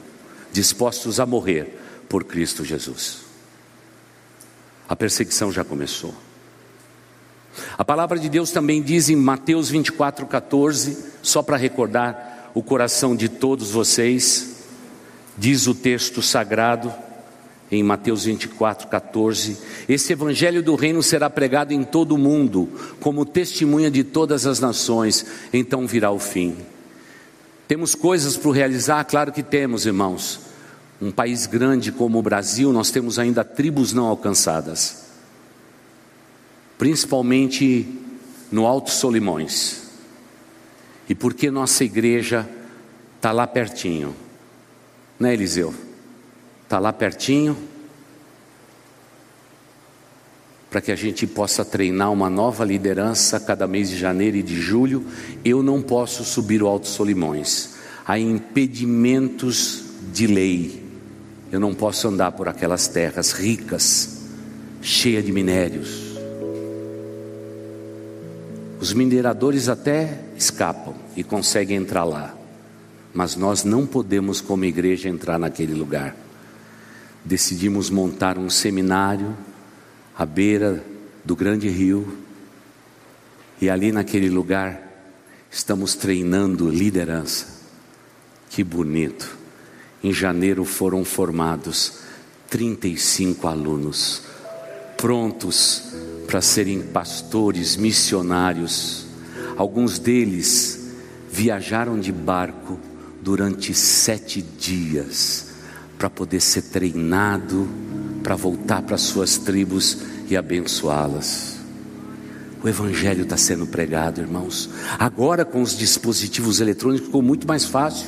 dispostos a morrer por Cristo Jesus. A perseguição já começou. A palavra de Deus também diz em Mateus 24, 14, só para recordar o coração de todos vocês, diz o texto sagrado em Mateus 24, 14: Esse evangelho do reino será pregado em todo o mundo, como testemunha de todas as nações, então virá o fim. Temos coisas para realizar? Claro que temos, irmãos. Um país grande como o Brasil, nós temos ainda tribos não alcançadas principalmente no Alto Solimões. E porque nossa igreja está lá pertinho, né, Eliseu? Está lá pertinho, para que a gente possa treinar uma nova liderança cada mês de janeiro e de julho. Eu não posso subir o Alto Solimões, há impedimentos de lei. Eu não posso andar por aquelas terras ricas, cheias de minérios. Os mineradores até escapam e conseguem entrar lá, mas nós não podemos, como igreja, entrar naquele lugar. Decidimos montar um seminário à beira do grande rio, e ali naquele lugar estamos treinando liderança. Que bonito! Em janeiro foram formados 35 alunos prontos para serem pastores, missionários. Alguns deles viajaram de barco durante sete dias para poder ser treinado para voltar para suas tribos e abençoá-las. O Evangelho está sendo pregado, irmãos. Agora, com os dispositivos eletrônicos, ficou muito mais fácil.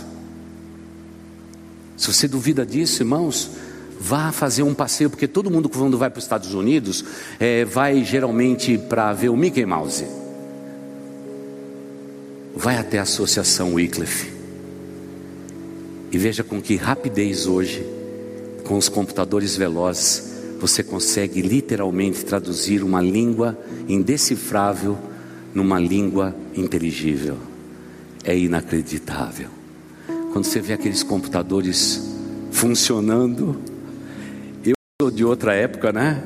Se você duvida disso, irmãos, vá fazer um passeio, porque todo mundo quando vai para os Estados Unidos é, vai geralmente para ver o Mickey Mouse. Vai até a Associação Wycliffe e veja com que rapidez hoje, com os computadores velozes, você consegue literalmente traduzir uma língua indecifrável numa língua inteligível. É inacreditável. Quando você vê aqueles computadores funcionando, sou de outra época, né?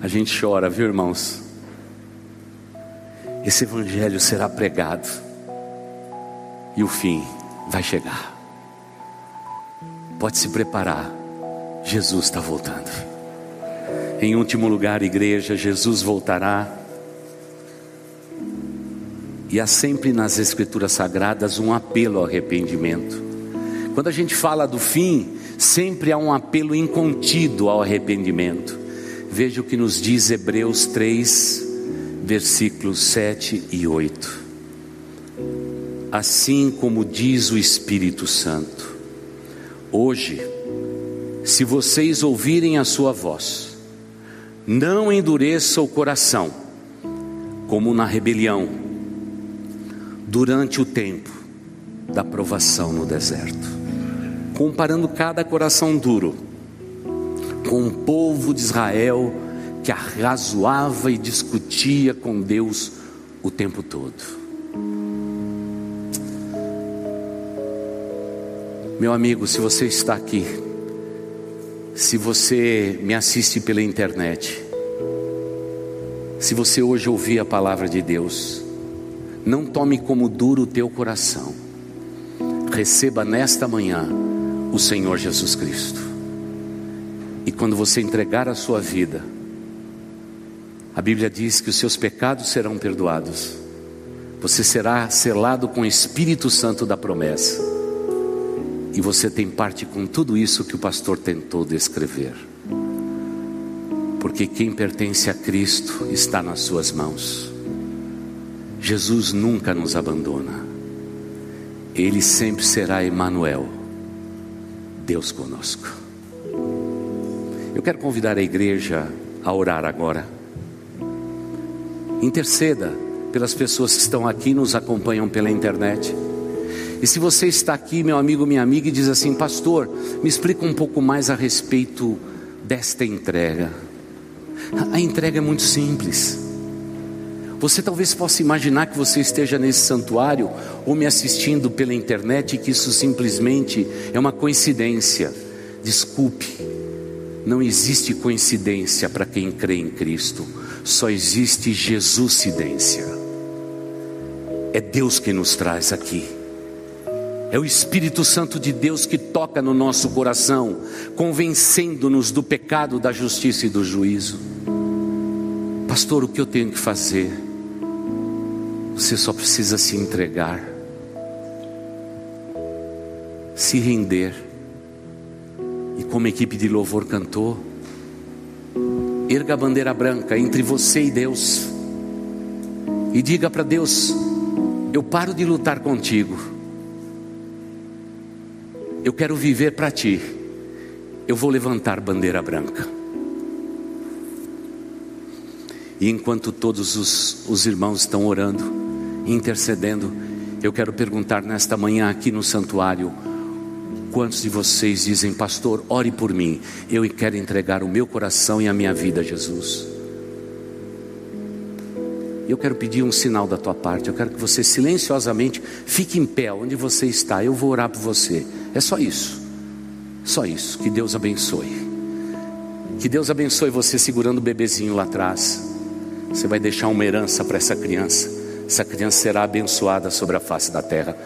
A gente chora, viu, irmãos? Esse evangelho será pregado e o fim vai chegar. Pode se preparar, Jesus está voltando. Em último lugar, igreja, Jesus voltará. E há sempre nas Escrituras Sagradas um apelo ao arrependimento. Quando a gente fala do fim, sempre há um apelo incontido ao arrependimento. Veja o que nos diz Hebreus 3, versículos 7 e 8. Assim como diz o Espírito Santo, Hoje, se vocês ouvirem a sua voz, não endureça o coração, como na rebelião, durante o tempo da provação no deserto, comparando cada coração duro com o povo de Israel que arrazoava e discutia com Deus o tempo todo. Meu amigo, se você está aqui, se você me assiste pela internet, se você hoje ouvir a palavra de Deus, não tome como duro o teu coração. Receba nesta manhã o Senhor Jesus Cristo. E quando você entregar a sua vida, a Bíblia diz que os seus pecados serão perdoados. Você será selado com o Espírito Santo da promessa e você tem parte com tudo isso que o pastor tentou descrever. Porque quem pertence a Cristo está nas suas mãos. Jesus nunca nos abandona. Ele sempre será Emanuel, Deus conosco. Eu quero convidar a igreja a orar agora. Interceda pelas pessoas que estão aqui nos acompanham pela internet. E se você está aqui, meu amigo, minha amiga, e diz assim, pastor, me explica um pouco mais a respeito desta entrega. A entrega é muito simples. Você talvez possa imaginar que você esteja nesse santuário ou me assistindo pela internet e que isso simplesmente é uma coincidência. Desculpe, não existe coincidência para quem crê em Cristo, só existe Jesuscidência. É Deus que nos traz aqui. É o Espírito Santo de Deus que toca no nosso coração, convencendo-nos do pecado, da justiça e do juízo. Pastor, o que eu tenho que fazer? Você só precisa se entregar, se render. E como a equipe de louvor cantou, erga a bandeira branca entre você e Deus. E diga para Deus: Eu paro de lutar contigo eu quero viver para ti. Eu vou levantar bandeira branca. E enquanto todos os, os irmãos estão orando, intercedendo, eu quero perguntar nesta manhã aqui no santuário: quantos de vocês dizem, Pastor, ore por mim, eu quero entregar o meu coração e a minha vida a Jesus? Eu quero pedir um sinal da tua parte. Eu quero que você silenciosamente fique em pé onde você está. Eu vou orar por você. É só isso. Só isso. Que Deus abençoe. Que Deus abençoe você segurando o bebezinho lá atrás. Você vai deixar uma herança para essa criança. Essa criança será abençoada sobre a face da terra.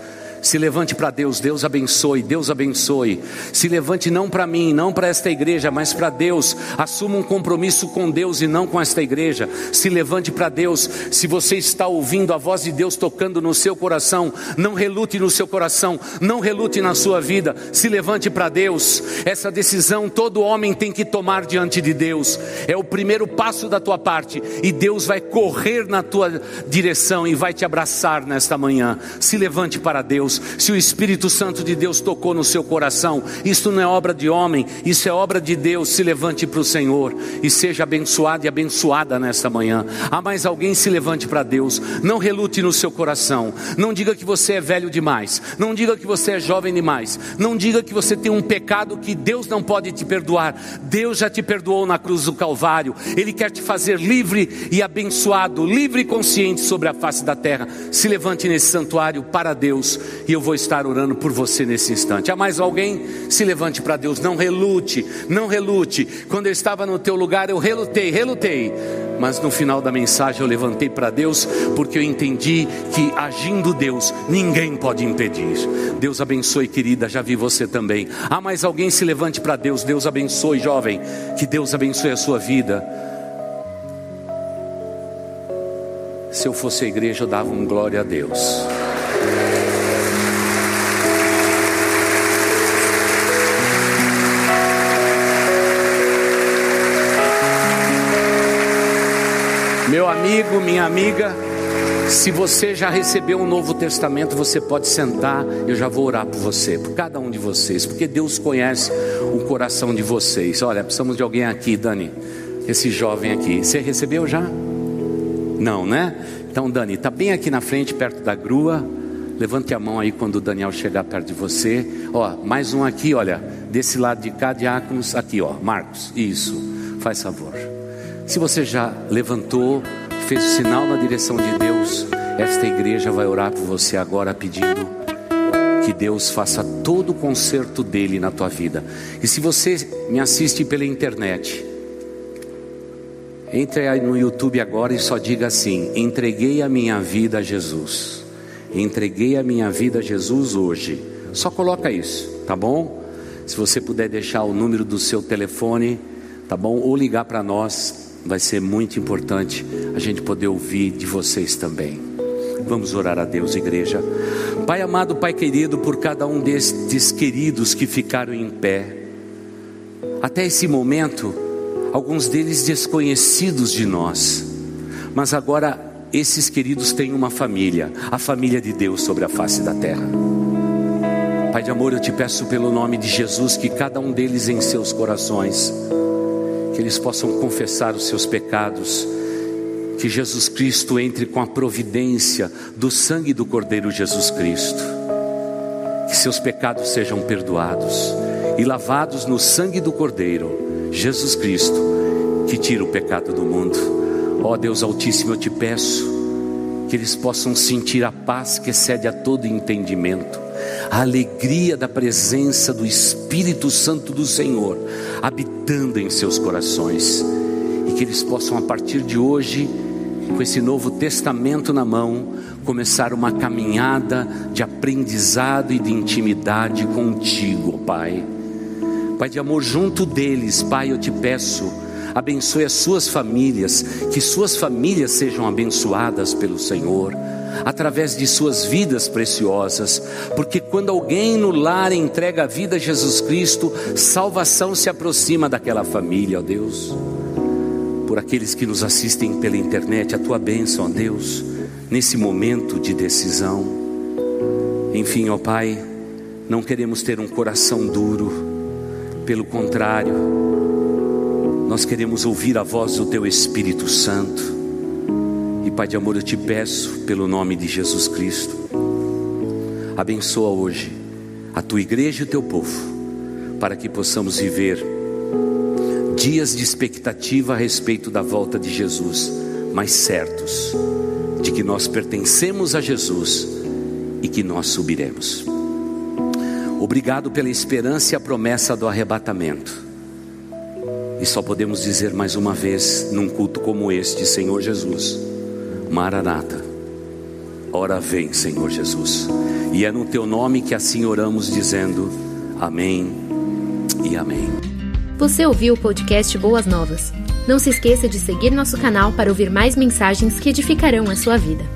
Se levante para Deus, Deus abençoe, Deus abençoe. Se levante não para mim, não para esta igreja, mas para Deus. Assuma um compromisso com Deus e não com esta igreja. Se levante para Deus. Se você está ouvindo a voz de Deus tocando no seu coração, não relute no seu coração, não relute na sua vida. Se levante para Deus. Essa decisão todo homem tem que tomar diante de Deus. É o primeiro passo da tua parte e Deus vai correr na tua direção e vai te abraçar nesta manhã. Se levante para Deus. Se o Espírito Santo de Deus tocou no seu coração, isso não é obra de homem, isso é obra de Deus. Se levante para o Senhor e seja abençoado e abençoada nesta manhã. Há mais alguém se levante para Deus. Não relute no seu coração. Não diga que você é velho demais. Não diga que você é jovem demais. Não diga que você tem um pecado que Deus não pode te perdoar. Deus já te perdoou na cruz do Calvário. Ele quer te fazer livre e abençoado, livre e consciente sobre a face da terra. Se levante nesse santuário para Deus e eu vou estar orando por você nesse instante. Há mais alguém? Se levante para Deus. Não relute, não relute. Quando eu estava no teu lugar, eu relutei, relutei. Mas no final da mensagem eu levantei para Deus, porque eu entendi que agindo Deus, ninguém pode impedir. Deus abençoe, querida, já vi você também. Há mais alguém? Se levante para Deus. Deus abençoe, jovem. Que Deus abençoe a sua vida. Se eu fosse a igreja, eu dava um glória a Deus. Amigo, minha amiga, se você já recebeu um Novo Testamento, você pode sentar, eu já vou orar por você, por cada um de vocês, porque Deus conhece o coração de vocês. Olha, precisamos de alguém aqui, Dani, esse jovem aqui. Você recebeu já? Não, né? Então, Dani, está bem aqui na frente, perto da grua. Levante a mão aí quando o Daniel chegar perto de você. Ó, mais um aqui, olha, desse lado de cá, diáconos, aqui, ó, Marcos. Isso, faz favor. Se você já levantou, fez o sinal na direção de Deus, esta igreja vai orar por você agora pedindo que Deus faça todo o conserto dele na tua vida. E se você me assiste pela internet, entre aí no YouTube agora e só diga assim: entreguei a minha vida a Jesus. Entreguei a minha vida a Jesus hoje. Só coloca isso, tá bom? Se você puder deixar o número do seu telefone, tá bom? Ou ligar para nós, vai ser muito importante a gente poder ouvir de vocês também. Vamos orar a Deus, igreja. Pai amado, Pai querido, por cada um destes queridos que ficaram em pé. Até esse momento, alguns deles desconhecidos de nós, mas agora esses queridos têm uma família, a família de Deus sobre a face da terra. Pai de amor, eu te peço pelo nome de Jesus que cada um deles em seus corações, que eles possam confessar os seus pecados, que Jesus Cristo entre com a providência do sangue do Cordeiro Jesus Cristo, que seus pecados sejam perdoados e lavados no sangue do Cordeiro Jesus Cristo, que tira o pecado do mundo. Ó oh, Deus Altíssimo, eu te peço que eles possam sentir a paz que excede a todo entendimento, a alegria da presença do Espírito Santo do Senhor habitando em seus corações, e que eles possam, a partir de hoje, com esse novo testamento na mão, começar uma caminhada de aprendizado e de intimidade contigo, Pai. Pai de amor, junto deles, Pai, eu te peço, abençoe as suas famílias, que suas famílias sejam abençoadas pelo Senhor, através de suas vidas preciosas, porque quando alguém no lar entrega a vida a Jesus Cristo, salvação se aproxima daquela família, ó Deus. Por aqueles que nos assistem pela internet, a tua bênção, ó Deus, nesse momento de decisão. Enfim, ó Pai, não queremos ter um coração duro, pelo contrário, nós queremos ouvir a voz do Teu Espírito Santo. Pai de amor, eu te peço, pelo nome de Jesus Cristo, abençoa hoje a Tua igreja e o Teu povo, para que possamos viver dias de expectativa a respeito da volta de Jesus, mas certos de que nós pertencemos a Jesus e que nós subiremos. Obrigado pela esperança e a promessa do arrebatamento. E só podemos dizer mais uma vez, num culto como este, Senhor Jesus, Maranata, Ora vem, Senhor Jesus. E é no teu nome que assim oramos, dizendo amém e amém. Você ouviu o podcast Boas Novas? Não se esqueça de seguir nosso canal para ouvir mais mensagens que edificarão a sua vida.